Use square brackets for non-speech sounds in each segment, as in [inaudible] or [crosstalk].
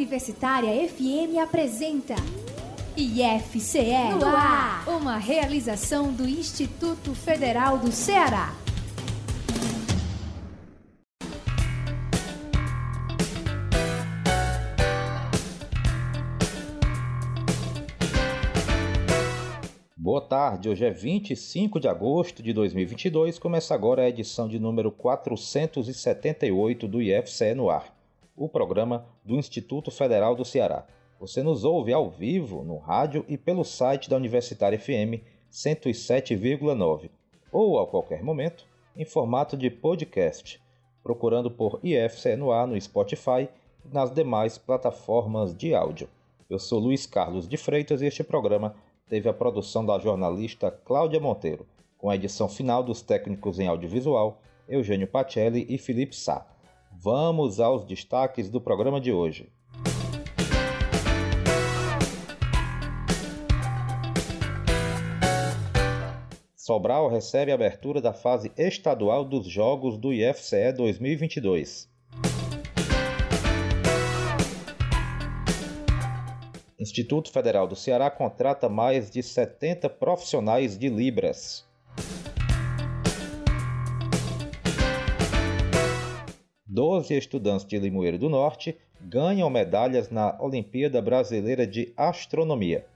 Universitária FM apresenta IFCE no ar, uma realização do Instituto Federal do Ceará. Boa tarde, hoje é 25 de agosto de 2022. Começa agora a edição de número 478 do IFCE no ar, o programa do Instituto Federal do Ceará. Você nos ouve ao vivo no rádio e pelo site da Universitária FM 107,9 ou a qualquer momento em formato de podcast, procurando por IFCE no no Spotify e nas demais plataformas de áudio. Eu sou Luiz Carlos de Freitas e este programa teve a produção da jornalista Cláudia Monteiro, com a edição final dos técnicos em audiovisual Eugênio Pacelli e Felipe Sá. Vamos aos destaques do programa de hoje. Sobral recebe a abertura da fase estadual dos Jogos do IFCE 2022. Instituto Federal do Ceará contrata mais de 70 profissionais de Libras. Doze estudantes de Limoeiro do Norte ganham medalhas na Olimpíada Brasileira de Astronomia.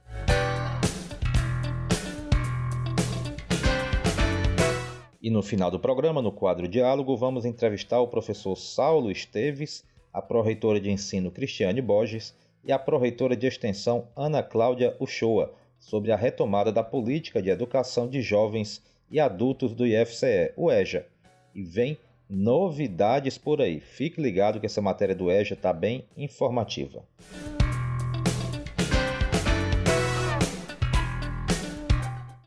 E no final do programa, no quadro Diálogo, vamos entrevistar o professor Saulo Esteves, a pró-reitora de ensino Cristiane Borges e a pró-reitora de extensão Ana Cláudia Uchoa sobre a retomada da política de educação de jovens e adultos do IFCE, o EJA. E vem novidades por aí. Fique ligado que essa matéria do EJA está bem informativa.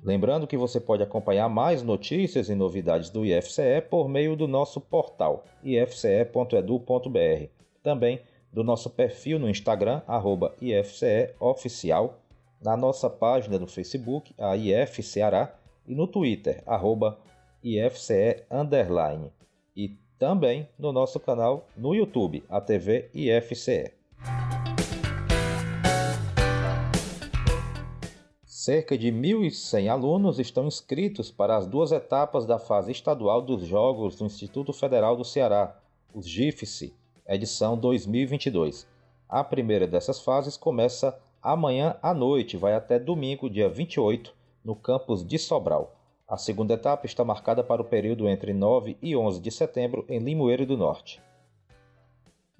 Lembrando que você pode acompanhar mais notícias e novidades do IFCE por meio do nosso portal ifce.edu.br. Também do nosso perfil no Instagram, IFCEOficial, na nossa página do Facebook, a IF Ceará, e no Twitter, IFCE Underline, e também no nosso canal no YouTube, a TV IFCE. Cerca de 1.100 alunos estão inscritos para as duas etapas da fase estadual dos Jogos do Instituto Federal do Ceará, os GIFSE, edição 2022. A primeira dessas fases começa amanhã à noite, vai até domingo, dia 28, no campus de Sobral. A segunda etapa está marcada para o período entre 9 e 11 de setembro em Limoeiro do Norte.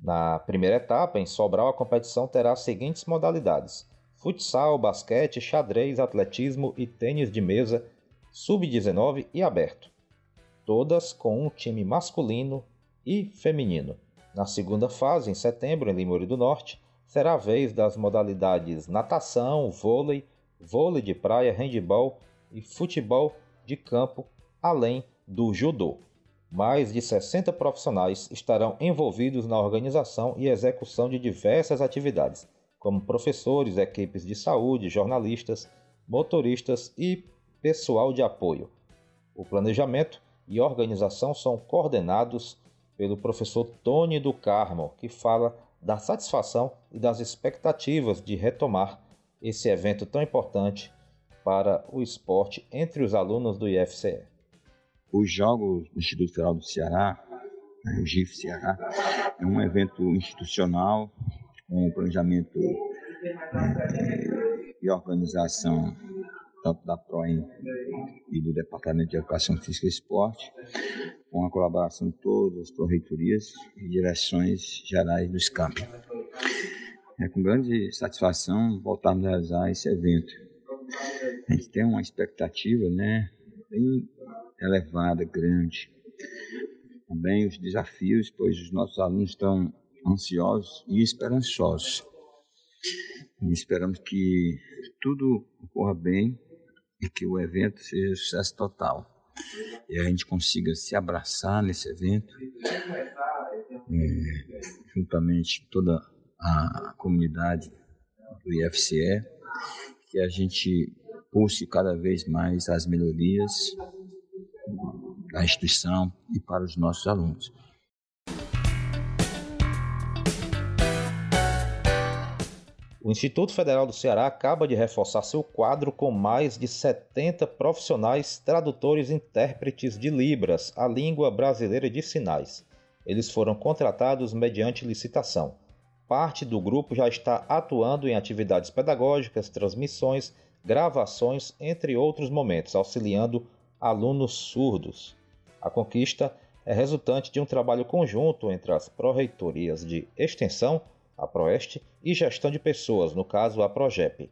Na primeira etapa, em Sobral, a competição terá as seguintes modalidades: futsal, basquete, xadrez, atletismo e tênis de mesa, sub-19 e aberto. Todas com um time masculino e feminino. Na segunda fase, em setembro, em Limoeiro do Norte, será a vez das modalidades natação, vôlei, vôlei de praia, handebol e futebol de campo, além do judô. Mais de 60 profissionais estarão envolvidos na organização e execução de diversas atividades, como professores, equipes de saúde, jornalistas, motoristas e pessoal de apoio. O planejamento e organização são coordenados pelo professor Tony do Carmo, que fala da satisfação e das expectativas de retomar esse evento tão importante para o esporte entre os alunos do IFCE. Os Jogos do Instituto Federal do Ceará, né, o GIF Ceará, é um evento institucional com planejamento é, e organização tanto da PROEM e do Departamento de Educação Física e Esporte, com a colaboração de todas as pró-reitorias e direções gerais dos campos. É com grande satisfação voltarmos a realizar esse evento. A gente tem uma expectativa né, bem elevada, grande. Também os desafios, pois os nossos alunos estão ansiosos e esperançosos. E esperamos que tudo ocorra bem e que o evento seja sucesso total e a gente consiga se abraçar nesse evento, é, juntamente toda a comunidade do IFCE, que a gente busque cada vez mais as melhorias da instituição e para os nossos alunos. O Instituto Federal do Ceará acaba de reforçar seu quadro com mais de 70 profissionais tradutores e intérpretes de Libras, a língua brasileira de sinais. Eles foram contratados mediante licitação. Parte do grupo já está atuando em atividades pedagógicas, transmissões, gravações, entre outros momentos, auxiliando alunos surdos. A conquista é resultante de um trabalho conjunto entre as pró-reitorias de extensão a Proeste, e gestão de pessoas, no caso a Progep.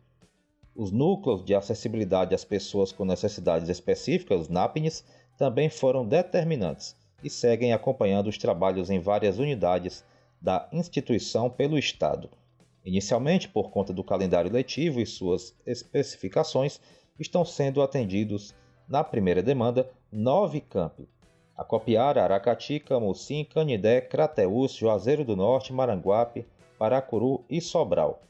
Os núcleos de acessibilidade às pessoas com necessidades específicas, os NAPNs, também foram determinantes e seguem acompanhando os trabalhos em várias unidades da instituição pelo Estado. Inicialmente, por conta do calendário letivo e suas especificações, estão sendo atendidos, na primeira demanda, nove campi. Acopiara, Aracati, Camucim, Canidé, Crateús, Juazeiro do Norte, Maranguape, Paracuru e Sobral.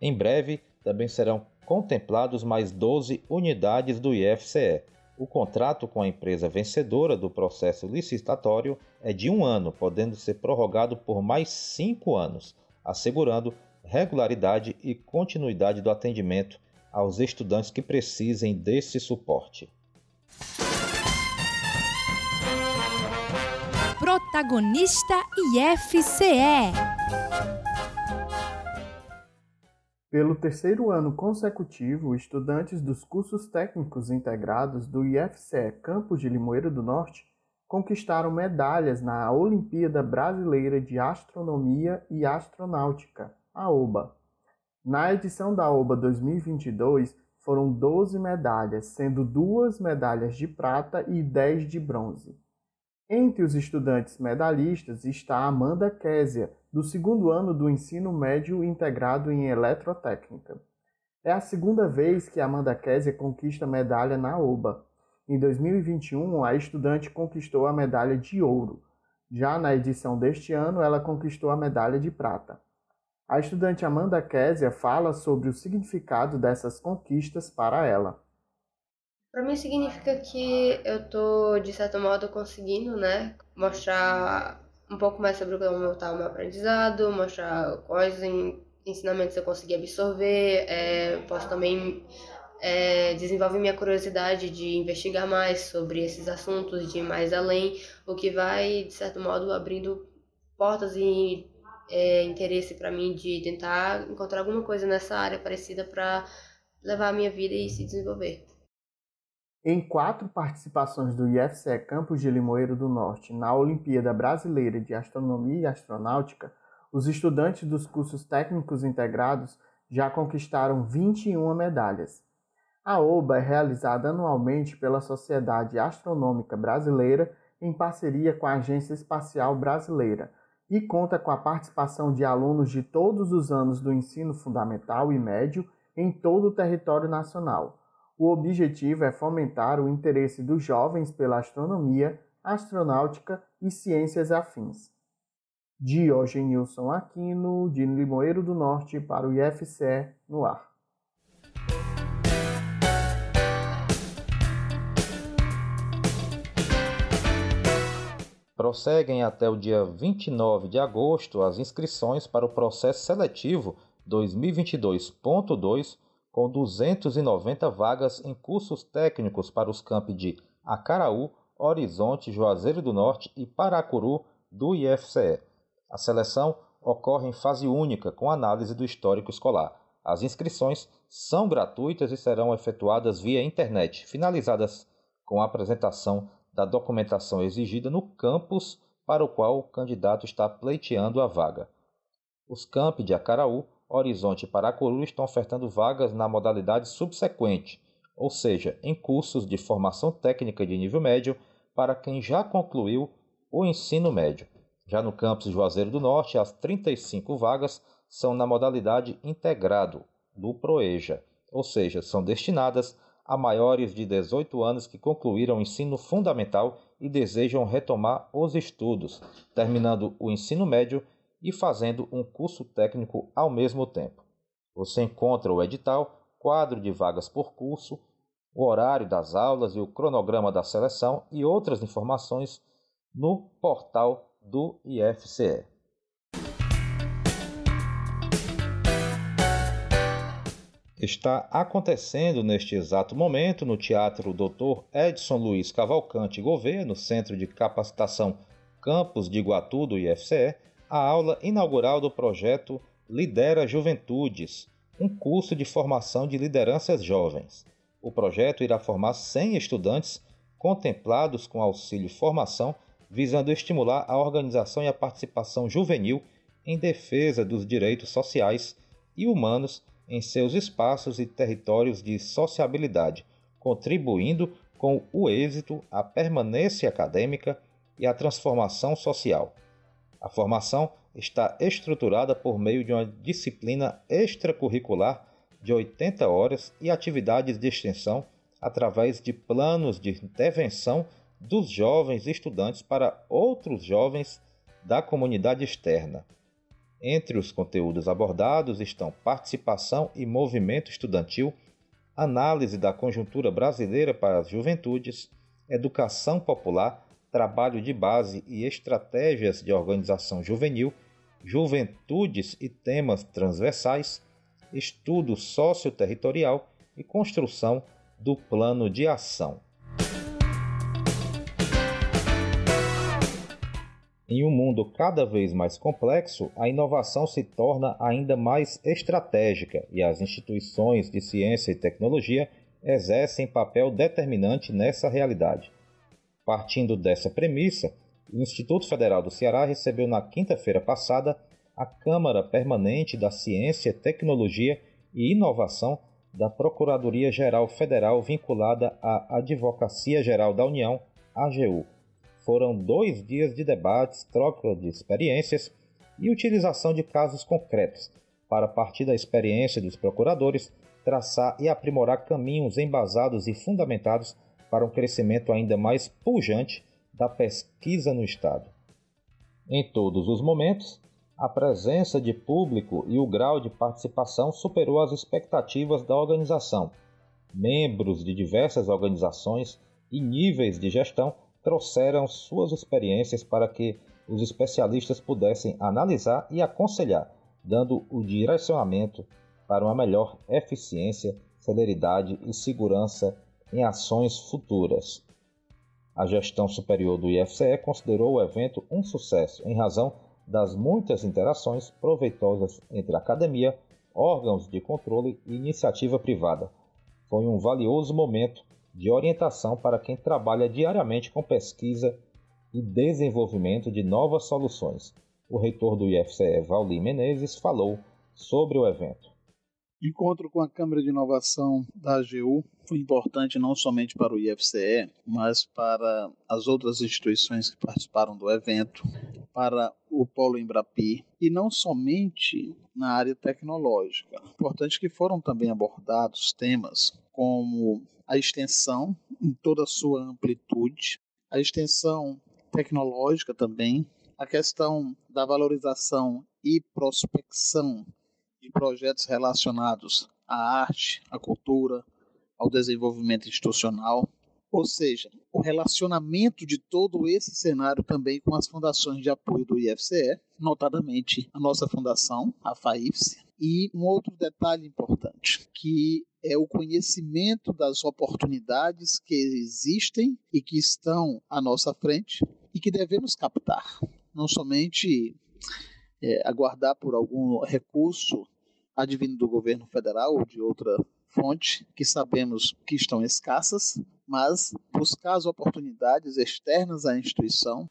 Em breve, também serão contemplados mais 12 unidades do IFCE. O contrato com a empresa vencedora do processo licitatório é de um ano, podendo ser prorrogado por mais cinco anos, assegurando regularidade e continuidade do atendimento aos estudantes que precisem desse suporte. Protagonista IFCE Pelo terceiro ano consecutivo, estudantes dos cursos técnicos integrados do IFCE Campos de Limoeiro do Norte conquistaram medalhas na Olimpíada Brasileira de Astronomia e Astronáutica, a OBA. Na edição da OBA 2022, foram 12 medalhas, sendo duas medalhas de prata e 10 de bronze. Entre os estudantes medalhistas está Amanda Késia, do segundo ano do ensino médio integrado em eletrotécnica. É a segunda vez que Amanda Késia conquista medalha na OBA. Em 2021, a estudante conquistou a medalha de ouro. Já na edição deste ano, ela conquistou a medalha de prata. A estudante Amanda Késia fala sobre o significado dessas conquistas para ela. Para mim significa que eu tô de certo modo conseguindo, né, mostrar um pouco mais sobre como está o meu aprendizado, mostrar quais ensinamentos eu consegui absorver, é, posso também é, desenvolver minha curiosidade de investigar mais sobre esses assuntos, de ir mais além, o que vai, de certo modo, abrindo portas e é, interesse para mim de tentar encontrar alguma coisa nessa área parecida para levar a minha vida e se desenvolver. Em quatro participações do IFCE Campos de Limoeiro do Norte na Olimpíada Brasileira de Astronomia e Astronáutica, os estudantes dos cursos técnicos integrados já conquistaram 21 medalhas. A OBA é realizada anualmente pela Sociedade Astronômica Brasileira em parceria com a Agência Espacial Brasileira e conta com a participação de alunos de todos os anos do ensino fundamental e médio em todo o território nacional o objetivo é fomentar o interesse dos jovens pela astronomia, astronáutica e ciências afins. Diogenilson Aquino, de Limoeiro do Norte, para o IFCE no ar. Prosseguem até o dia 29 de agosto as inscrições para o processo seletivo 2022.2 com 290 vagas em cursos técnicos para os campi de Acaraú, Horizonte, Juazeiro do Norte e Paracuru do IFCE. A seleção ocorre em fase única, com análise do histórico escolar. As inscrições são gratuitas e serão efetuadas via internet, finalizadas com a apresentação da documentação exigida no campus para o qual o candidato está pleiteando a vaga. Os campi de Acaraú Horizonte e Paracuru estão ofertando vagas na modalidade subsequente, ou seja, em cursos de formação técnica de nível médio para quem já concluiu o ensino médio. Já no campus Juazeiro do Norte, as 35 vagas são na modalidade integrado do Proeja, ou seja, são destinadas a maiores de 18 anos que concluíram o ensino fundamental e desejam retomar os estudos, terminando o ensino médio e fazendo um curso técnico ao mesmo tempo. Você encontra o edital, quadro de vagas por curso, o horário das aulas e o cronograma da seleção e outras informações no portal do IFCE. está acontecendo neste exato momento no Teatro Dr. Edson Luiz Cavalcante Gouveia, no Centro de Capacitação Campus de Iguatu do IFCE, a aula inaugural do projeto Lidera Juventudes, um curso de formação de lideranças jovens. O projeto irá formar 100 estudantes contemplados com auxílio formação, visando estimular a organização e a participação juvenil em defesa dos direitos sociais e humanos em seus espaços e territórios de sociabilidade, contribuindo com o êxito, a permanência acadêmica e a transformação social. A formação está estruturada por meio de uma disciplina extracurricular de 80 horas e atividades de extensão através de planos de intervenção dos jovens estudantes para outros jovens da comunidade externa, entre os conteúdos abordados estão participação e movimento estudantil, análise da conjuntura brasileira para as juventudes, educação popular, trabalho de base e estratégias de organização juvenil, juventudes e temas transversais, estudo socioterritorial e construção do plano de ação. Em um mundo cada vez mais complexo, a inovação se torna ainda mais estratégica e as instituições de ciência e tecnologia exercem papel determinante nessa realidade. Partindo dessa premissa, o Instituto Federal do Ceará recebeu na quinta-feira passada a Câmara Permanente da Ciência, Tecnologia e Inovação da Procuradoria-Geral Federal vinculada à Advocacia Geral da União, AGU foram dois dias de debates, troca de experiências e utilização de casos concretos, para, partir da experiência dos procuradores, traçar e aprimorar caminhos embasados e fundamentados para um crescimento ainda mais pujante da pesquisa no Estado. Em todos os momentos, a presença de público e o grau de participação superou as expectativas da organização. Membros de diversas organizações e níveis de gestão trouxeram suas experiências para que os especialistas pudessem analisar e aconselhar, dando o direcionamento para uma melhor eficiência, celeridade e segurança em ações futuras. A gestão superior do IFCE considerou o evento um sucesso em razão das muitas interações proveitosas entre academia, órgãos de controle e iniciativa privada. Foi um valioso momento de orientação para quem trabalha diariamente com pesquisa e desenvolvimento de novas soluções. O reitor do IFCE, Valdir Menezes, falou sobre o evento. Encontro com a Câmara de Inovação da AGU foi importante não somente para o IFCE, mas para as outras instituições que participaram do evento, para o Polo Embrapi e não somente na área tecnológica. Importante que foram também abordados temas como a extensão em toda a sua amplitude, a extensão tecnológica também, a questão da valorização e prospecção de projetos relacionados à arte, à cultura, ao desenvolvimento institucional, ou seja, o relacionamento de todo esse cenário também com as fundações de apoio do IFCE, notadamente a nossa fundação, a FAIFSE, e um outro detalhe importante, que é o conhecimento das oportunidades que existem e que estão à nossa frente e que devemos captar. Não somente é, aguardar por algum recurso advindo do governo federal ou de outra fonte que sabemos que estão escassas, mas buscar as oportunidades externas à instituição.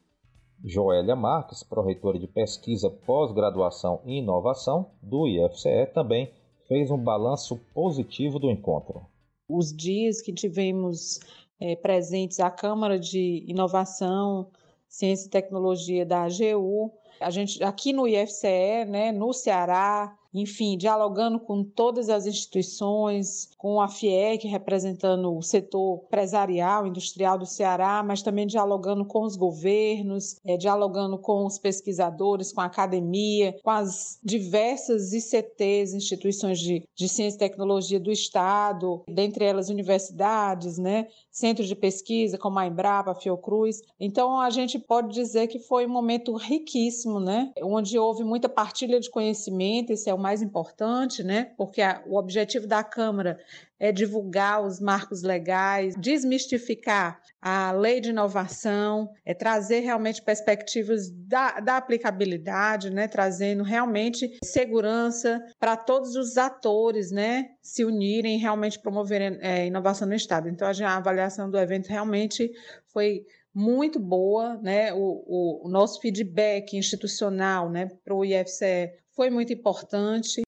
Joélia Marques, pró-reitora de Pesquisa, Pós-Graduação e Inovação do IFCE, também fez um balanço positivo do encontro. Os dias que tivemos é, presentes a Câmara de Inovação, Ciência e Tecnologia da AGU, a gente aqui no IFCE, né, no Ceará, enfim, dialogando com todas as instituições, com a FIEC representando o setor empresarial, industrial do Ceará, mas também dialogando com os governos, é, dialogando com os pesquisadores, com a academia, com as diversas ICTs, instituições de, de ciência e tecnologia do Estado, dentre elas universidades, né, centros de pesquisa como a Embrapa, a Fiocruz. Então a gente pode dizer que foi um momento riquíssimo, né? Onde houve muita partilha de conhecimento, isso é o mais importante, né? Porque a, o objetivo da Câmara é divulgar os marcos legais, desmistificar a lei de inovação, é trazer realmente perspectivas da, da aplicabilidade, né? Trazendo realmente segurança para todos os atores, né? Se unirem e realmente promoverem é, inovação no Estado. Então a, avaliação do evento realmente foi muito boa, né? O, o, o nosso feedback institucional, né, para o IFCE foi muito importante.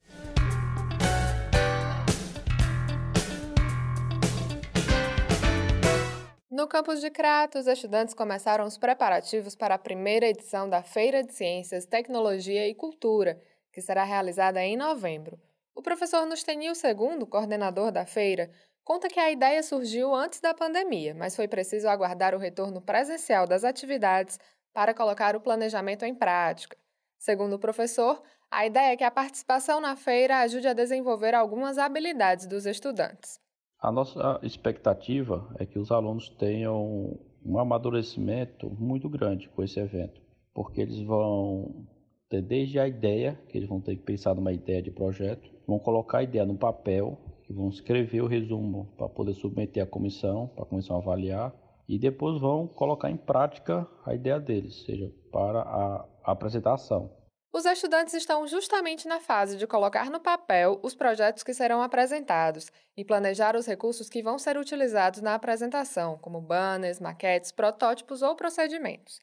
No campus de Crato, os estudantes começaram os preparativos para a primeira edição da Feira de Ciências, Tecnologia e Cultura, que será realizada em novembro. O professor Nustenil II, coordenador da feira, conta que a ideia surgiu antes da pandemia, mas foi preciso aguardar o retorno presencial das atividades para colocar o planejamento em prática. Segundo o professor, a ideia é que a participação na feira ajude a desenvolver algumas habilidades dos estudantes. A nossa expectativa é que os alunos tenham um amadurecimento muito grande com esse evento, porque eles vão ter desde a ideia, que eles vão ter que pensar numa ideia de projeto, vão colocar a ideia no papel, que vão escrever o resumo para poder submeter à comissão, para a comissão avaliar, e depois vão colocar em prática a ideia deles, seja para a apresentação. Os estudantes estão justamente na fase de colocar no papel os projetos que serão apresentados e planejar os recursos que vão ser utilizados na apresentação, como banners, maquetes, protótipos ou procedimentos.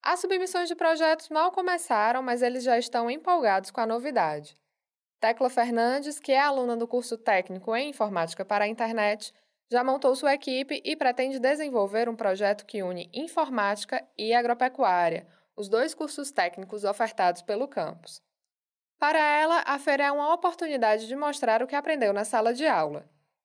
As submissões de projetos mal começaram, mas eles já estão empolgados com a novidade. Tecla Fernandes, que é aluna do curso técnico em informática para a internet, já montou sua equipe e pretende desenvolver um projeto que une informática e agropecuária os dois cursos técnicos ofertados pelo campus. Para ela, a feira é uma oportunidade de mostrar o que aprendeu na sala de aula.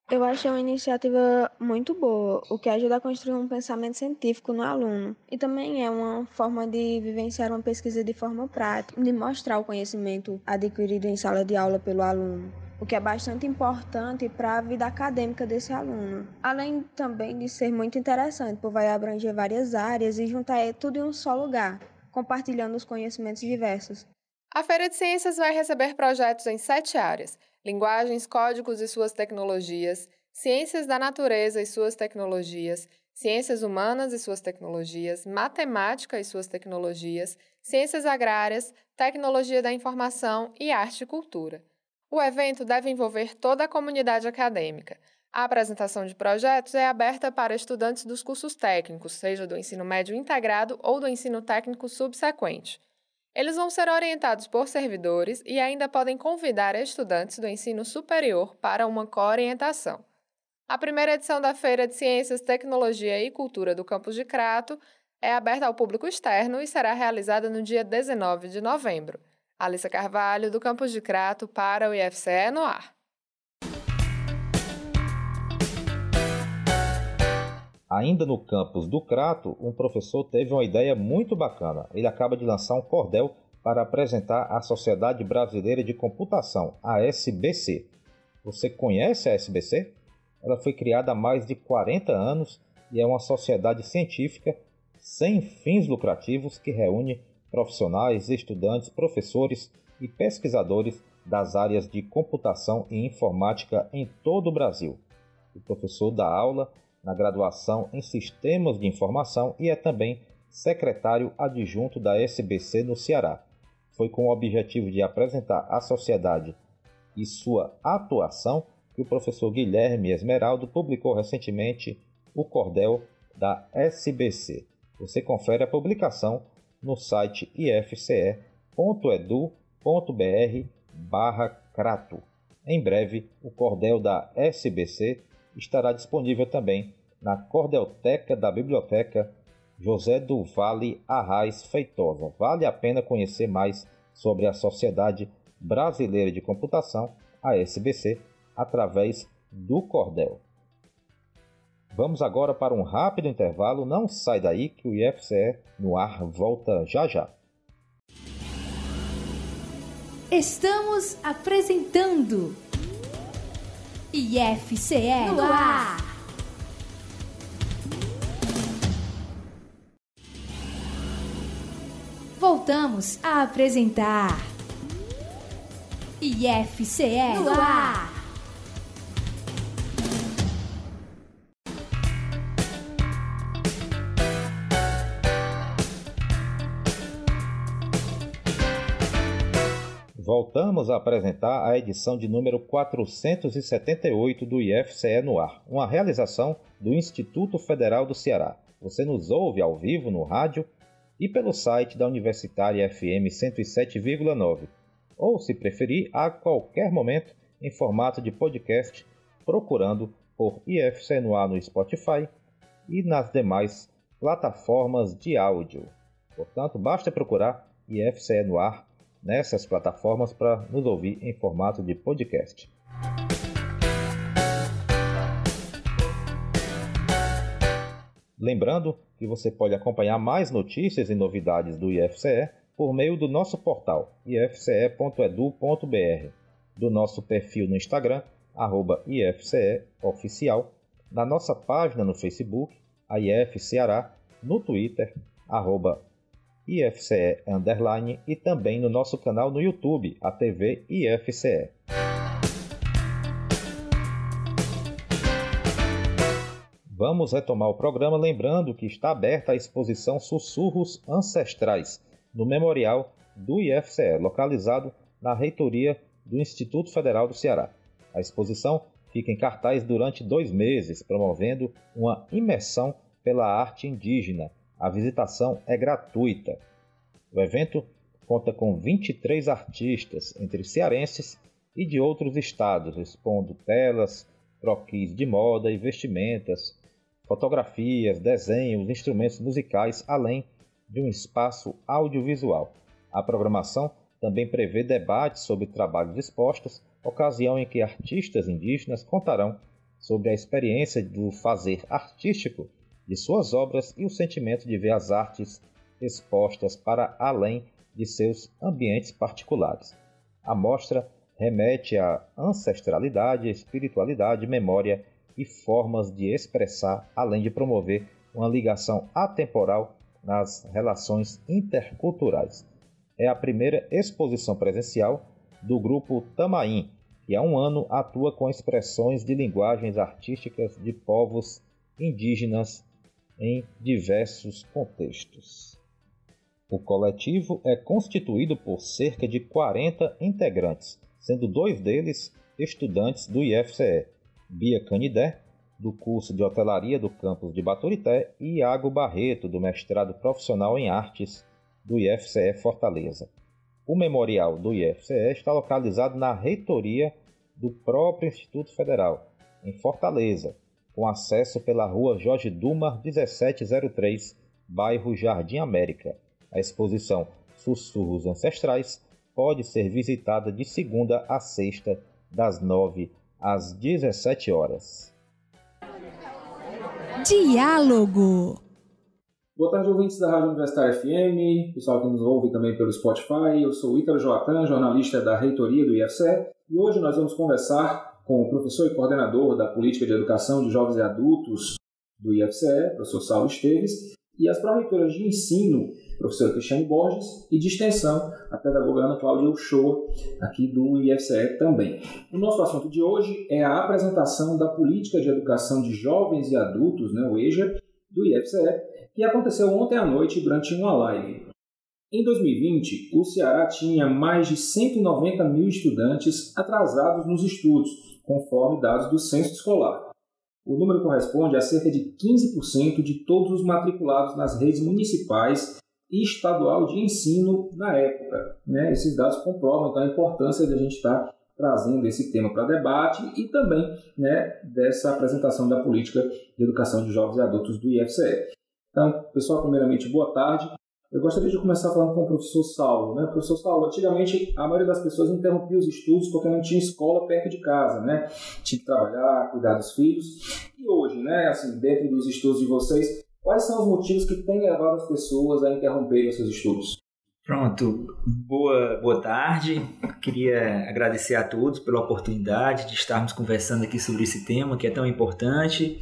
Eu achei uma iniciativa muito boa, o que ajuda a construir um pensamento científico no aluno. E também é uma forma de vivenciar uma pesquisa de forma prática, de mostrar o conhecimento adquirido em sala de aula pelo aluno, o que é bastante importante para a vida acadêmica desse aluno. Além também de ser muito interessante, pois vai abranger várias áreas e juntar tudo em um só lugar compartilhando os conhecimentos diversos. A Feira de Ciências vai receber projetos em sete áreas: linguagens, códigos e suas tecnologias, ciências da natureza e suas tecnologias, ciências humanas e suas tecnologias, matemática e suas tecnologias, ciências agrárias, tecnologia da informação e arte e cultura. O evento deve envolver toda a comunidade acadêmica. A apresentação de projetos é aberta para estudantes dos cursos técnicos, seja do ensino médio integrado ou do ensino técnico subsequente. Eles vão ser orientados por servidores e ainda podem convidar estudantes do ensino superior para uma coorientação. A primeira edição da Feira de Ciências, Tecnologia e Cultura do campus de Crato é aberta ao público externo e será realizada no dia 19 de novembro. Alissa Carvalho, do campus de Crato, para o IFCE no ar. Ainda no campus do Crato, um professor teve uma ideia muito bacana. Ele acaba de lançar um cordel para apresentar à Sociedade Brasileira de Computação, a SBC. Você conhece a SBC? Ela foi criada há mais de 40 anos e é uma sociedade científica sem fins lucrativos que reúne profissionais, estudantes, professores e pesquisadores das áreas de computação e informática em todo o Brasil. O professor dá aula na graduação em Sistemas de Informação e é também secretário adjunto da SBC no Ceará. Foi com o objetivo de apresentar à sociedade e sua atuação que o professor Guilherme Esmeraldo publicou recentemente o cordel da SBC. Você confere a publicação no site ifce.edu.br barra crato. Em breve, o cordel da SBC estará disponível também na Cordelteca da Biblioteca José do Vale Arraes Feitosa. Vale a pena conhecer mais sobre a Sociedade Brasileira de Computação, a SBC, através do Cordel. Vamos agora para um rápido intervalo. Não sai daí que o IFCE no ar volta já já. Estamos apresentando IFCE no ar. Voltamos a apresentar IFCE no ar. Voltamos a apresentar a edição de número 478 do IFCE no ar, uma realização do Instituto Federal do Ceará. Você nos ouve ao vivo no rádio e pelo site da Universitária FM 107,9, ou, se preferir, a qualquer momento em formato de podcast, procurando por IFCE no ar no Spotify e nas demais plataformas de áudio. Portanto, basta procurar IFCE no ar nessas plataformas para nos ouvir em formato de podcast. Lembrando que você pode acompanhar mais notícias e novidades do IFCE por meio do nosso portal ifce.edu.br, do nosso perfil no Instagram, arroba IFCEOficial, na nossa página no Facebook, a IF Ceará, no Twitter, arroba IFCE Underline e também no nosso canal no YouTube, a TV IFCE. Vamos retomar o programa lembrando que está aberta a exposição Sussurros Ancestrais no Memorial do IFCE, localizado na reitoria do Instituto Federal do Ceará. A exposição fica em cartaz durante dois meses, promovendo uma imersão pela arte indígena, a visitação é gratuita. O evento conta com 23 artistas, entre cearenses e de outros estados, expondo telas, croquis de moda e vestimentas, fotografias, desenhos, instrumentos musicais, além de um espaço audiovisual. A programação também prevê debates sobre trabalhos expostos, ocasião em que artistas indígenas contarão sobre a experiência do fazer artístico de suas obras e o sentimento de ver as artes expostas para além de seus ambientes particulares. A mostra remete à ancestralidade, espiritualidade, memória e formas de expressar, além de promover uma ligação atemporal nas relações interculturais. É a primeira exposição presencial do grupo Tamaim, que há um ano atua com expressões de linguagens artísticas de povos indígenas em diversos contextos. O coletivo é constituído por cerca de 40 integrantes, sendo dois deles estudantes do IFCE, Bia Canidé, do curso de hotelaria do campus de Baturité, e Iago Barreto, do mestrado profissional em artes do IFCE Fortaleza. O memorial do IFCE está localizado na reitoria do próprio Instituto Federal, em Fortaleza, com acesso pela rua Jorge Dumar 1703, bairro Jardim América. A exposição Sussurros Ancestrais pode ser visitada de segunda a sexta, das 9 às 17 horas. Diálogo. Boa tarde, ouvintes da Rádio Universitária FM, pessoal que nos ouve também pelo Spotify. Eu sou Ícaro Joatan, jornalista da reitoria do IFCE, e hoje nós vamos conversar com o professor e coordenador da Política de Educação de Jovens e Adultos do IFCE, professor Saulo Esteves, e as pró-reitoras de ensino, professora Cristiane Borges, e de extensão, a pedagoga Ana Cláudia Uchoa, aqui do IFCE também. O nosso assunto de hoje é a apresentação da Política de Educação de Jovens e Adultos, né, o EJA, do IFCE, que aconteceu ontem à noite durante uma live. Em 2020, o Ceará tinha mais de 190 mil estudantes atrasados nos estudos, conforme dados do censo escolar. O número corresponde a cerca de 15% de todos os matriculados nas redes municipais e estadual de ensino na época. Né? Esses dados comprovam então, a importância de a gente estar trazendo esse tema para debate e também né, dessa apresentação da política de educação de jovens e adultos do IFCE. Então, pessoal, primeiramente, boa tarde. Eu gostaria de começar falando com o professor Saulo. Né? Professor Saulo, antigamente a maioria das pessoas interrompia os estudos porque não tinha escola perto de casa, né? Tinha que trabalhar, cuidar dos filhos. E hoje, né, assim, dentro dos estudos de vocês, quais são os motivos que têm levado as pessoas a interromperem seus estudos? Pronto, boa, boa tarde. Queria agradecer a todos pela oportunidade de estarmos conversando aqui sobre esse tema que é tão importante.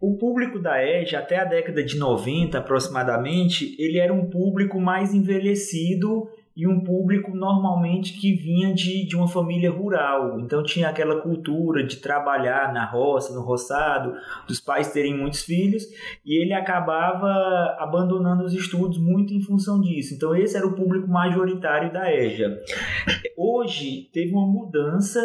O público da EJA, até a década de 90 aproximadamente, ele era um público mais envelhecido e um público normalmente que vinha de, de uma família rural. Então tinha aquela cultura de trabalhar na roça, no roçado, dos pais terem muitos filhos, e ele acabava abandonando os estudos muito em função disso. Então esse era o público majoritário da EJA. Hoje teve uma mudança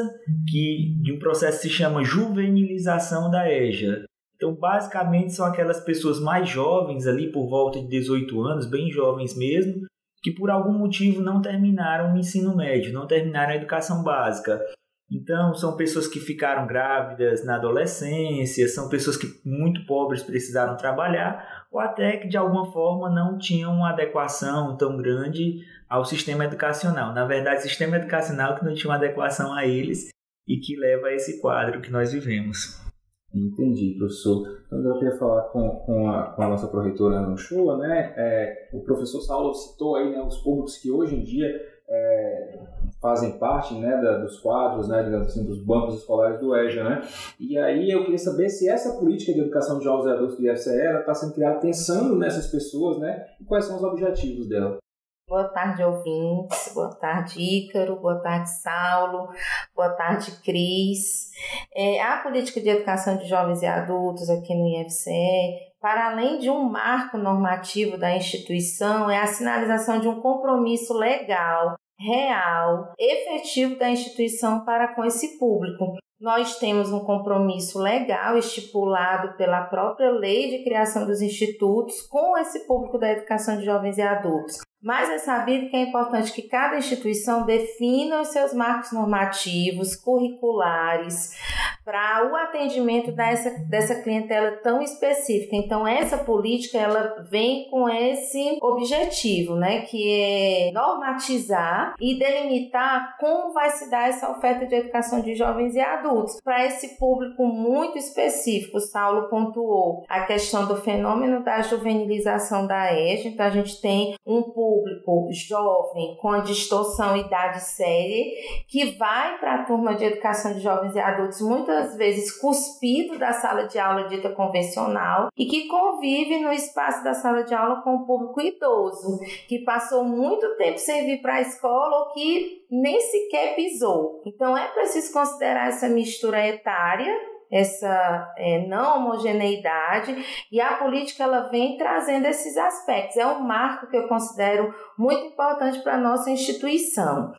que de um processo que se chama juvenilização da EJA. Então, basicamente, são aquelas pessoas mais jovens, ali por volta de 18 anos, bem jovens mesmo, que por algum motivo não terminaram o ensino médio, não terminaram a educação básica. Então, são pessoas que ficaram grávidas na adolescência, são pessoas que muito pobres precisaram trabalhar, ou até que de alguma forma não tinham uma adequação tão grande ao sistema educacional. Na verdade, sistema educacional que não tinha uma adequação a eles e que leva a esse quadro que nós vivemos. Entendi, professor. Então, eu queria falar com, com, a, com a nossa proreitora Ana Shoa, né? É, o professor Saulo citou aí né, os públicos que hoje em dia é, fazem parte né, da, dos quadros, né, digamos assim, dos bancos escolares do EJA, né? E aí eu queria saber se essa política de educação de jovens adultos do IFCE está sendo criada pensando nessas pessoas, né? E quais são os objetivos dela. Boa tarde, ouvintes. Boa tarde, Ícaro. Boa tarde, Saulo. Boa tarde, Cris. É, a política de educação de jovens e adultos aqui no IFCE, para além de um marco normativo da instituição, é a sinalização de um compromisso legal, real, efetivo da instituição para com esse público. Nós temos um compromisso legal estipulado pela própria lei de criação dos institutos com esse público da educação de jovens e adultos. Mas é sabido que é importante que cada instituição defina os seus marcos normativos, curriculares, para o atendimento dessa, dessa clientela tão específica. Então, essa política ela vem com esse objetivo, né, que é normatizar e delimitar como vai se dar essa oferta de educação de jovens e adultos para esse público muito específico. O Saulo pontuou a questão do fenômeno da juvenilização da EJA. Então, a gente tem um público jovem com a distorção idade séria que vai para a turma de educação de jovens e adultos muitas vezes cuspido da sala de aula dita convencional e que convive no espaço da sala de aula com o público idoso que passou muito tempo sem vir para a escola ou que nem sequer pisou. Então é preciso considerar essa mistura etária essa é, não homogeneidade e a política ela vem trazendo esses aspectos. É um marco que eu considero muito importante para a nossa instituição.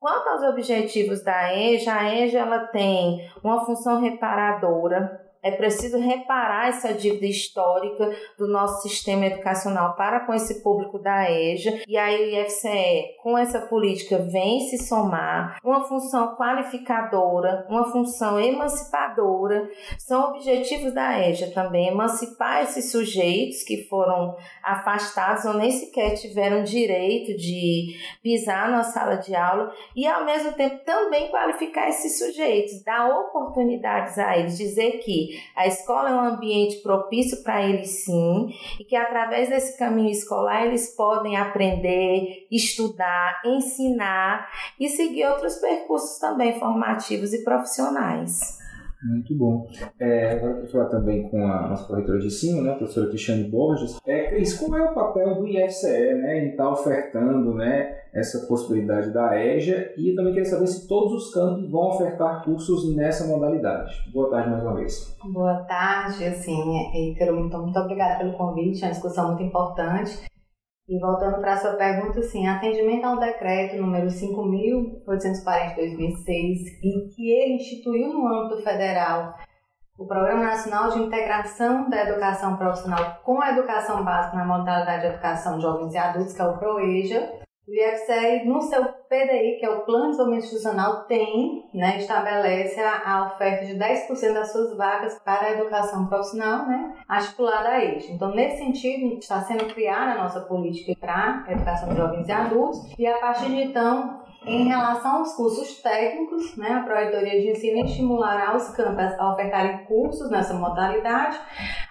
Quanto aos objetivos da EJA, a EJA ela tem uma função reparadora, é preciso reparar essa dívida histórica do nosso sistema educacional para com esse público da EJA. E aí o IFCE, com essa política, vem se somar uma função qualificadora, uma função emancipadora. São objetivos da EJA também, emancipar esses sujeitos que foram afastados ou nem sequer tiveram direito de pisar na sala de aula e, ao mesmo tempo, também qualificar esses sujeitos, dar oportunidades a eles, dizer que a escola é um ambiente propício para eles sim, e que através desse caminho escolar eles podem aprender, estudar, ensinar e seguir outros percursos também formativos e profissionais. Muito bom. É, agora eu quero falar também com a nossa corretora de ensino, né, a professora Cristiane Borges. É, Cris, como é o papel do IFCE né, em estar tá ofertando né, essa possibilidade da EJA e também queria saber se todos os campos vão ofertar cursos nessa modalidade. Boa tarde mais uma vez. Boa tarde, assim, Ícaro, muito, muito obrigada pelo convite, é uma discussão muito importante. E voltando para a sua pergunta, assim, atendimento ao decreto número 5.840 de 2006, em que ele instituiu no âmbito federal o Programa Nacional de Integração da Educação Profissional com a Educação Básica na modalidade de Educação de Jovens e Adultos, que é o PROEJA, o IFCE, no seu PDI, que é o Plano de Desenvolvimento Institucional, tem, né, estabelece a, oferta de 10% das suas vagas para a educação profissional, né, articulada a este. Então, nesse sentido, está sendo criada a nossa política para a educação de jovens e adultos, e a partir de então, em relação aos cursos técnicos, né, a Proreitoria de Ensino estimulará os campos a ofertarem cursos nessa modalidade,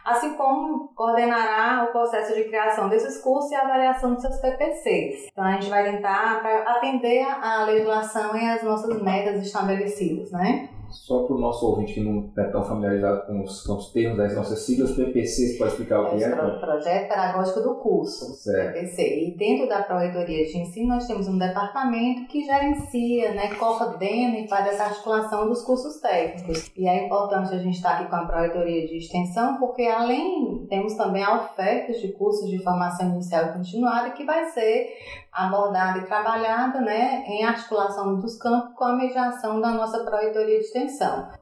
assim como coordenará o processo de criação desses cursos e avaliação dos seus PPCs. Então, a gente vai tentar atender a legislação e as nossas metas estabelecidas, né? Só para o nosso ouvinte que não está tão familiarizado com os, com os termos das nossas siglas, PPC, você pode explicar o que é? é? Projeto Pedagógico do Curso, certo. PPC. E dentro da Proreitoria de Ensino, nós temos um departamento que gerencia, né, coordena e faz essa articulação dos cursos técnicos. E é importante a gente estar aqui com a Proreitoria de Extensão, porque além, temos também a oferta de cursos de formação inicial e continuada, que vai ser abordada e trabalhada né, em articulação dos campos com a mediação da nossa Proreitoria de Extensão.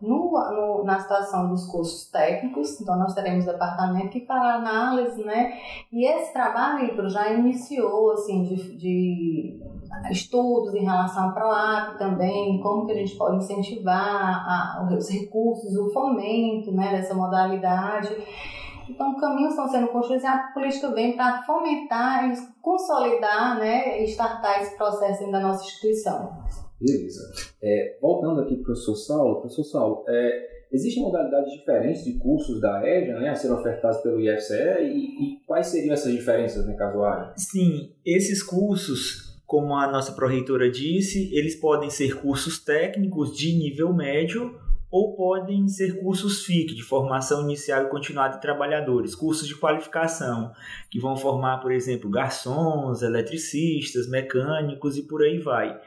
No, no, na situação dos cursos técnicos, então nós teremos departamento que fará análise, né, e esse trabalho já iniciou assim, de, de estudos em relação ao PROAC também, como que a gente pode incentivar a, os recursos, o fomento né, dessa modalidade. Então, caminhos estão sendo construídos e a política vem para fomentar e consolidar né, e startar esse processo da nossa instituição. Beleza. É, voltando aqui para o professor Saulo, professor Saulo, é, existem modalidades diferentes de cursos da EJA né, a serem ofertados pelo IFCE e, e quais seriam essas diferenças, né, caso haja? Sim, esses cursos, como a nossa pró-reitora disse, eles podem ser cursos técnicos de nível médio ou podem ser cursos FIC, de formação inicial e continuada de trabalhadores, cursos de qualificação, que vão formar, por exemplo, garçons, eletricistas, mecânicos e por aí vai.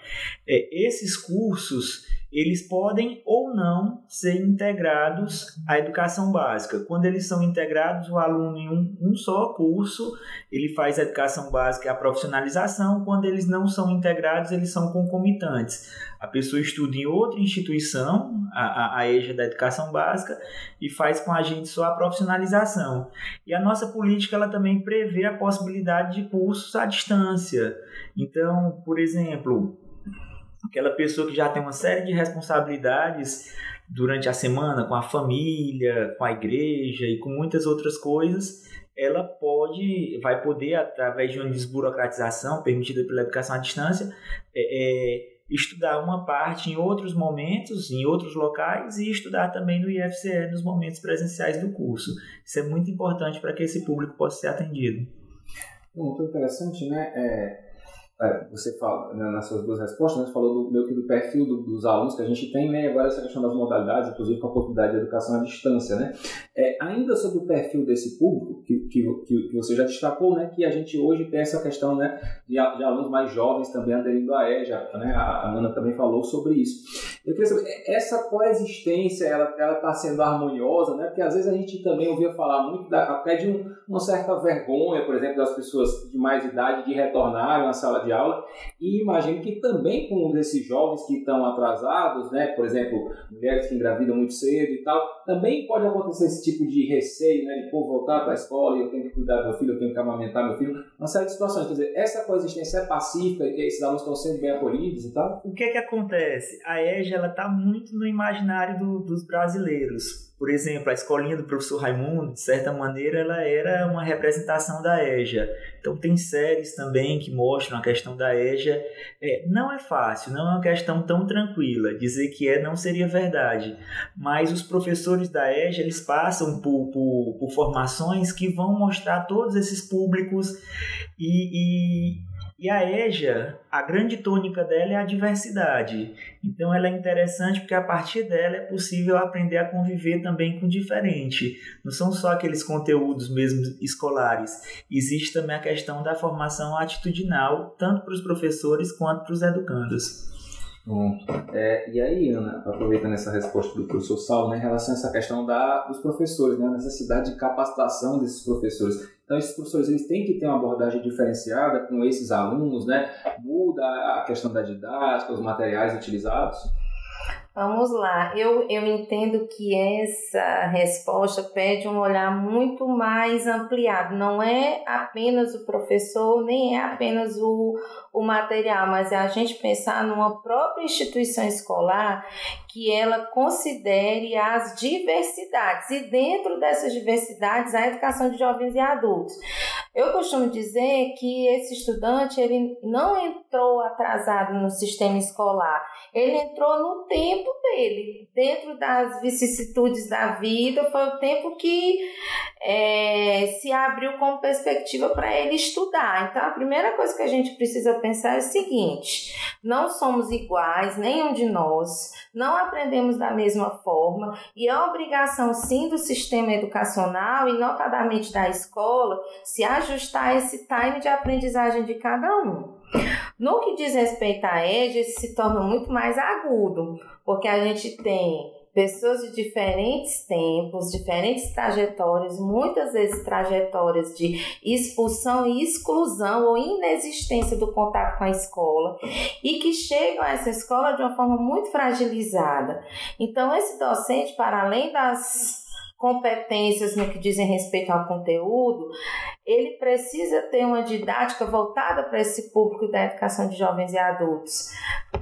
É, esses cursos eles podem ou não ser integrados à educação básica. Quando eles são integrados, o aluno em um, um só curso, ele faz a educação básica e a profissionalização. Quando eles não são integrados, eles são concomitantes. A pessoa estuda em outra instituição, a, a, a EJA da educação básica, e faz com a gente só a profissionalização. E a nossa política ela também prevê a possibilidade de cursos à distância. Então, por exemplo, aquela pessoa que já tem uma série de responsabilidades durante a semana com a família, com a igreja e com muitas outras coisas, ela pode, vai poder, através de uma desburocratização permitida pela educação à distância, é, é, estudar uma parte em outros momentos, em outros locais e estudar também no IFCE nos momentos presenciais do curso. Isso é muito importante para que esse público possa ser atendido. Muito interessante, né? É é, você fala, né, nas suas duas respostas, né, falou do, meio que do perfil do, dos alunos que a gente tem, né, agora essa questão das modalidades, inclusive com a oportunidade de educação à distância. Né? É, ainda sobre o perfil desse público, que, que, que, você já destacou, né, que a gente hoje tem essa questão né, de, de alunos mais jovens também aderindo à EJA, né, a, a Ana também falou sobre isso. Eu queria saber, essa coexistência, ela está sendo harmoniosa, né, porque às vezes a gente também ouvia falar muito da, até de um, uma certa vergonha, por exemplo, das pessoas de mais idade de retornarem à sala de aula. E imagino que também com esses jovens que estão atrasados, né, por exemplo, mulheres que engravidam muito cedo e tal, também pode acontecer esse tipo de receio, né, de pô, voltar para a escola e eu tenho que cuidar do meu filho, eu tenho que amamentar meu filho, uma série de situações. Quer dizer, essa coexistência é pacífica e esses alunos estão sendo bem acolhidos e tal? O que é que acontece? A EJA ela está muito no imaginário do, dos brasileiros por exemplo, a escolinha do professor Raimundo, de certa maneira, ela era uma representação da EJA. Então, tem séries também que mostram a questão da EJA. É, não é fácil, não é uma questão tão tranquila. Dizer que é não seria verdade. Mas os professores da EJA, eles passam por, por, por formações que vão mostrar todos esses públicos e, e e a EJA, a grande tônica dela é a diversidade. Então ela é interessante porque a partir dela é possível aprender a conviver também com o diferente. Não são só aqueles conteúdos mesmo escolares. Existe também a questão da formação atitudinal, tanto para os professores quanto para os educandos. Bom, é, e aí, Ana, aproveitando essa resposta do professor Saulo, né, em relação a essa questão da, dos professores, né, a necessidade de capacitação desses professores. Então, esses professores eles têm que ter uma abordagem diferenciada com esses alunos, né? Muda a questão da didática, os materiais utilizados. Vamos lá, eu, eu entendo que essa resposta pede um olhar muito mais ampliado. Não é apenas o professor, nem é apenas o, o material, mas é a gente pensar numa própria instituição escolar que ela considere as diversidades e dentro dessas diversidades a educação de jovens e adultos. Eu costumo dizer que esse estudante ele não entrou atrasado no sistema escolar, ele entrou no tempo dele, dentro das vicissitudes da vida, foi o tempo que é, se abriu como perspectiva para ele estudar. Então, a primeira coisa que a gente precisa pensar é o seguinte: não somos iguais, nenhum de nós, não aprendemos da mesma forma, e a obrigação, sim, do sistema educacional e, notadamente, da escola, se ajustar esse time de aprendizagem de cada um. No que diz respeito à EJA, se torna muito mais agudo, porque a gente tem pessoas de diferentes tempos, diferentes trajetórias, muitas vezes trajetórias de expulsão e exclusão ou inexistência do contato com a escola e que chegam a essa escola de uma forma muito fragilizada. Então, esse docente, para além das competências no que dizem respeito ao conteúdo, ele precisa ter uma didática voltada para esse público da educação de jovens e adultos.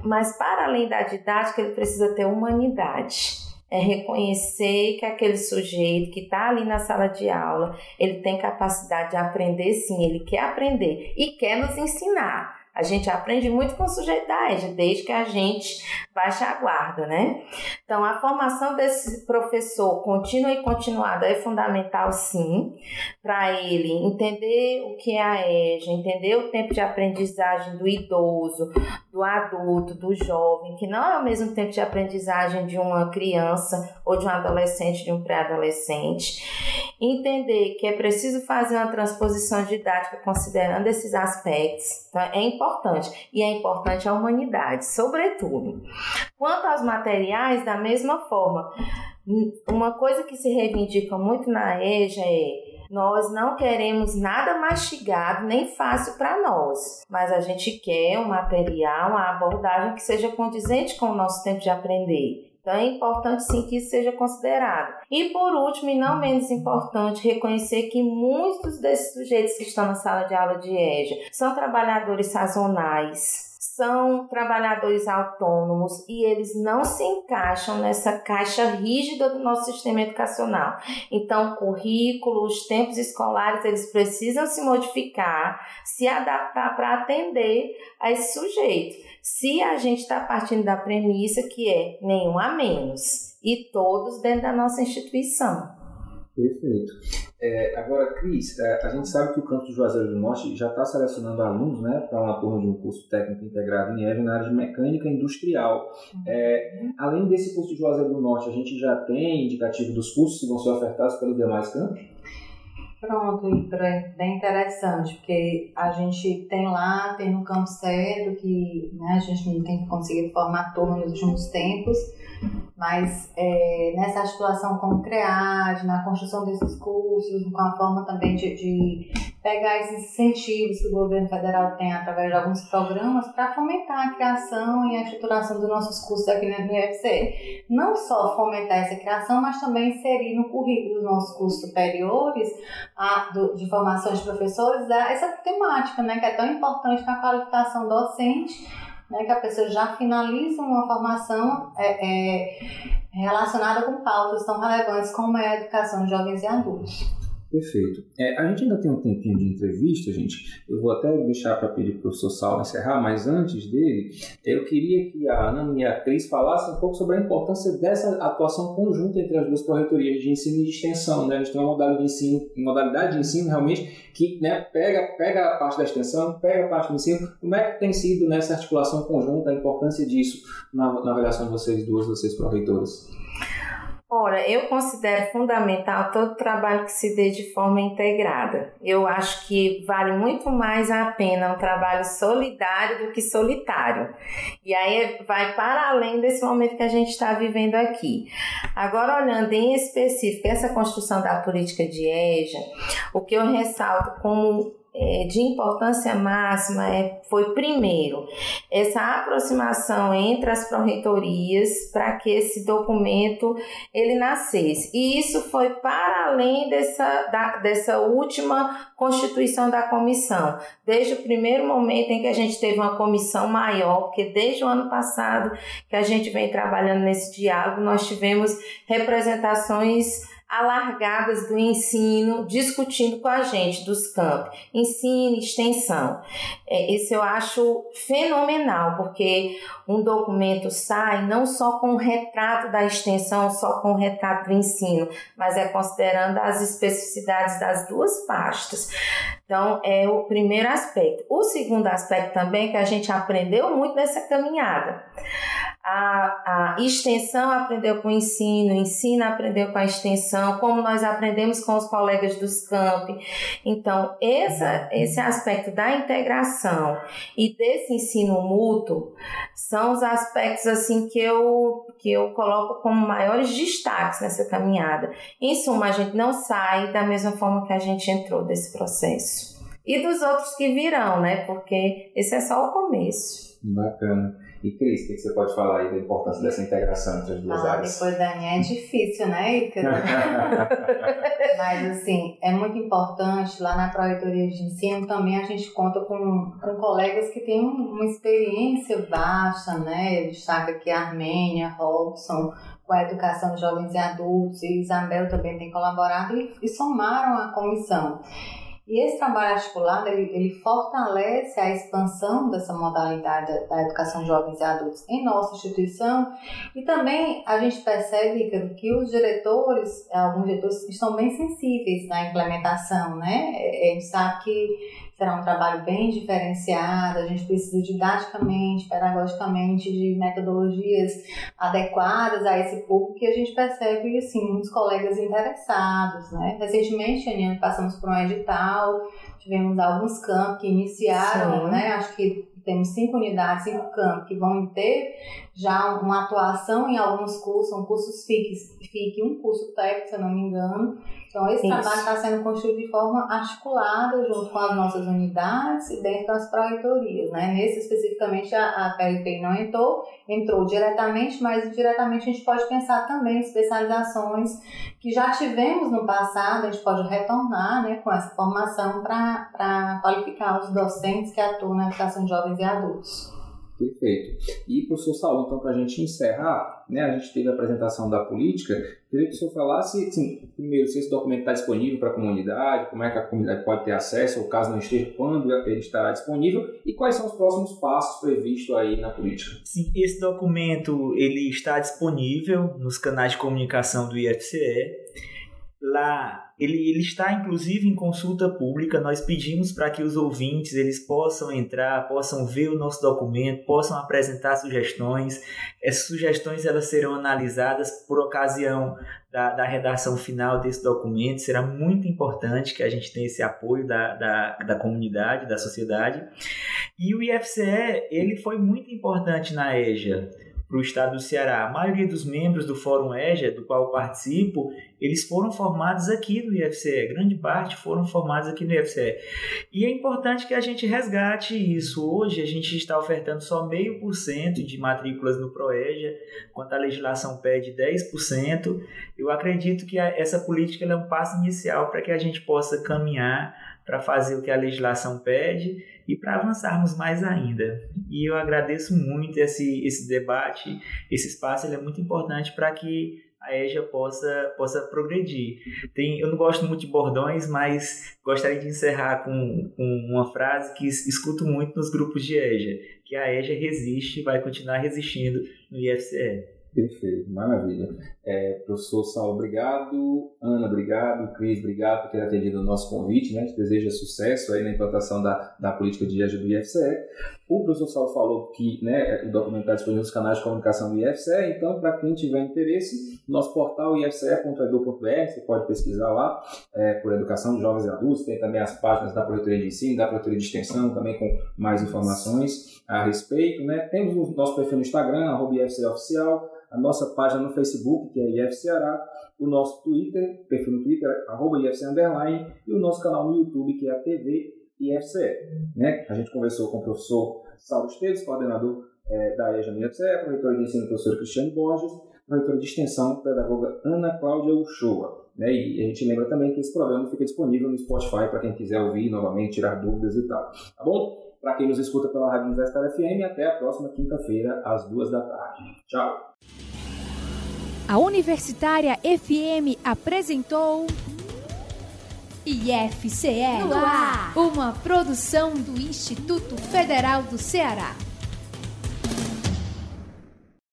Mas, para além da didática, ele precisa ter humanidade. É reconhecer que aquele sujeito que está ali na sala de aula, ele tem capacidade de aprender sim, ele quer aprender e quer nos ensinar. A gente aprende muito com o sujeito da desde que a gente baixa a guarda, né? Então, a formação desse professor contínua e continuada é fundamental, sim, para ele entender o que é a EJA, entender o tempo de aprendizagem do idoso, do adulto, do jovem, que não é o mesmo tempo de aprendizagem de uma criança ou de um adolescente, de um pré-adolescente. Entender que é preciso fazer uma transposição didática considerando esses aspectos. Então, é importante. E é importante a humanidade, sobretudo. Quanto aos materiais, da mesma forma, uma coisa que se reivindica muito na EJA é nós não queremos nada mastigado nem fácil para nós, mas a gente quer um material, uma abordagem que seja condizente com o nosso tempo de aprender. Então é importante sim que isso seja considerado. E por último, e não menos importante, reconhecer que muitos desses sujeitos que estão na sala de aula de EJA são trabalhadores sazonais, são trabalhadores autônomos e eles não se encaixam nessa caixa rígida do nosso sistema educacional. Então, currículo, os tempos escolares, eles precisam se modificar, se adaptar para atender a esse sujeito. Se a gente está partindo da premissa que é nenhum a menos e todos dentro da nossa instituição. Perfeito. É, agora, Cris, é, a gente sabe que o campus do Juazeiro do Norte já está selecionando alunos né, para uma turma de um curso técnico integrado em EVE na área de mecânica industrial. É, além desse curso de Juazeiro do Norte, a gente já tem indicativo dos cursos que vão ser ofertados pelos demais campos? Pronto, é bem interessante, porque a gente tem lá, tem no campo cedo, que né, a gente não tem conseguido formar turma nos últimos tempos, mas é, nessa articulação com o CREAD, na construção desses cursos, com a forma também de, de pegar esses incentivos que o governo federal tem através de alguns programas para fomentar a criação e a estruturação dos nossos cursos aqui no UFC. Não só fomentar essa criação, mas também inserir no currículo dos nossos cursos superiores a, do, de formação de professores essa temática, né, que é tão importante na qualificação docente né, que a pessoa já finaliza uma formação é, é, relacionada com pautas tão relevantes como é a educação de jovens e adultos. Perfeito. É, a gente ainda tem um tempinho de entrevista, gente. Eu vou até deixar para pedir para o professor Saulo encerrar, mas antes dele, eu queria que a Ana e a Cris falassem um pouco sobre a importância dessa atuação conjunta entre as duas corretorias de ensino e de extensão. Né? A gente tem uma modalidade de ensino, modalidade de ensino realmente que né, pega, pega a parte da extensão, pega a parte do ensino. Como é que tem sido nessa articulação conjunta a importância disso na, na avaliação de vocês duas, vocês corretoras? Ora, eu considero fundamental todo trabalho que se dê de forma integrada. Eu acho que vale muito mais a pena um trabalho solidário do que solitário. E aí vai para além desse momento que a gente está vivendo aqui. Agora, olhando em específico essa construção da política de EJA, o que eu ressalto como é, de importância máxima é, foi, primeiro, essa aproximação entre as pró-reitorias para que esse documento ele nascesse. E isso foi para além dessa, da, dessa última constituição da comissão. Desde o primeiro momento em que a gente teve uma comissão maior, porque desde o ano passado que a gente vem trabalhando nesse diálogo, nós tivemos representações alargadas do ensino, discutindo com a gente dos campos, ensino, extensão. É, esse eu acho fenomenal, porque um documento sai não só com o retrato da extensão, só com o retrato do ensino, mas é considerando as especificidades das duas pastas. Então, é o primeiro aspecto. O segundo aspecto também que a gente aprendeu muito nessa caminhada. A, a extensão aprendeu com o ensino, o ensino aprendeu com a extensão, como nós aprendemos com os colegas dos campi. Então, essa, esse aspecto da integração e desse ensino mútuo são os aspectos assim que eu, que eu coloco como maiores destaques nessa caminhada. Em suma, a gente não sai da mesma forma que a gente entrou desse processo. E dos outros que virão, né? Porque esse é só o começo. Bacana. E Cris, o que você pode falar aí da importância dessa integração entre as duas ah, áreas? Depois da minha é difícil, né, Ícaro? [laughs] Mas, assim, é muito importante, lá na Proreitoria de Ensino também a gente conta com, com colegas que têm uma experiência vasta, né? Destaca aqui a Armênia, Robson, com a educação de jovens e adultos, e Isabel também tem colaborado e, e somaram a comissão. E esse trabalho articulado, ele, ele fortalece a expansão dessa modalidade da educação de jovens e adultos em nossa instituição e também a gente percebe, que os diretores, alguns diretores estão bem sensíveis na implementação, né? É, a gente sabe que será um trabalho bem diferenciado, a gente precisa didaticamente, pedagogicamente, de metodologias adequadas a esse público que a gente percebe, assim, muitos colegas interessados, né? Recentemente, Aniane, passamos por um edital, tivemos alguns campos que iniciaram, Sim. né? Acho que temos cinco unidades, cinco campos que vão ter já uma atuação em alguns cursos, são cursos FIC, um curso técnico, se eu não me engano, então, esse Isso. trabalho está sendo construído de forma articulada junto com as nossas unidades e dentro das proreitorias. Né? Nesse, especificamente, a, a PLP não entrou, entrou diretamente, mas indiretamente a gente pode pensar também em especializações que já tivemos no passado, a gente pode retornar né, com essa formação para qualificar os docentes que atuam na educação de jovens e adultos. Perfeito. E, professor Saulo, então, para a gente encerrar, né, a gente teve a apresentação da política, queria que o senhor falasse, assim, primeiro, se esse documento está disponível para a comunidade, como é que a comunidade pode ter acesso, ou caso não esteja, quando ele estará disponível, e quais são os próximos passos previstos aí na política. Sim, esse documento ele está disponível nos canais de comunicação do IFCE. Lá ele, ele está inclusive em consulta pública. Nós pedimos para que os ouvintes eles possam entrar, possam ver o nosso documento, possam apresentar sugestões. Essas sugestões elas serão analisadas por ocasião da, da redação final desse documento. Será muito importante que a gente tenha esse apoio da, da, da comunidade, da sociedade. E o IFCE ele foi muito importante na EJA para o estado do Ceará. A maioria dos membros do Fórum EJA, do qual eu participo, eles foram formados aqui no IFCE, grande parte foram formados aqui no IFCE. E é importante que a gente resgate isso. Hoje a gente está ofertando só meio por cento de matrículas no ProEJA, enquanto a legislação pede 10%. Eu acredito que essa política é um passo inicial para que a gente possa caminhar para fazer o que a legislação pede e para avançarmos mais ainda. E eu agradeço muito esse, esse debate, esse espaço ele é muito importante para que a EJA possa, possa progredir. Tem, eu não gosto muito de bordões, mas gostaria de encerrar com, com uma frase que escuto muito nos grupos de EJA, que a EJA resiste e vai continuar resistindo no IFCE. Perfeito, maravilha. É, professor Saulo, obrigado. Ana, obrigado. Cris, obrigado por ter atendido o nosso convite. Né? A gente deseja sucesso aí na implantação da, da política de EJA do IFCE. O professor Saulo falou que né, o documento está disponível nos canais de comunicação do IFCE, então, para quem tiver interesse, nosso portal ifce.edu.br, você pode pesquisar lá é, por educação de jovens e adultos, tem também as páginas da Projetoria de Ensino, da Projetoria de Extensão, também com mais informações a respeito. Né? Temos o nosso perfil no Instagram, arroba a nossa página no Facebook, que é IF o nosso Twitter, perfil no Twitter, arroba IFC Underline, e o nosso canal no YouTube, que é a TV IFCE. Né? A gente conversou com o professor Saulo Esteves, coordenador é, da EJA IFCE, professor de ensino, professor Cristiano Borges, professor de extensão, pedagoga Ana Cláudia Uchoa. Né? E a gente lembra também que esse programa fica disponível no Spotify para quem quiser ouvir novamente, tirar dúvidas e tal. Tá bom? Para quem nos escuta pela Rádio Universitária FM, até a próxima quinta-feira, às duas da tarde. Tchau! A Universitária FM apresentou IFCE uma produção do Instituto Federal do Ceará.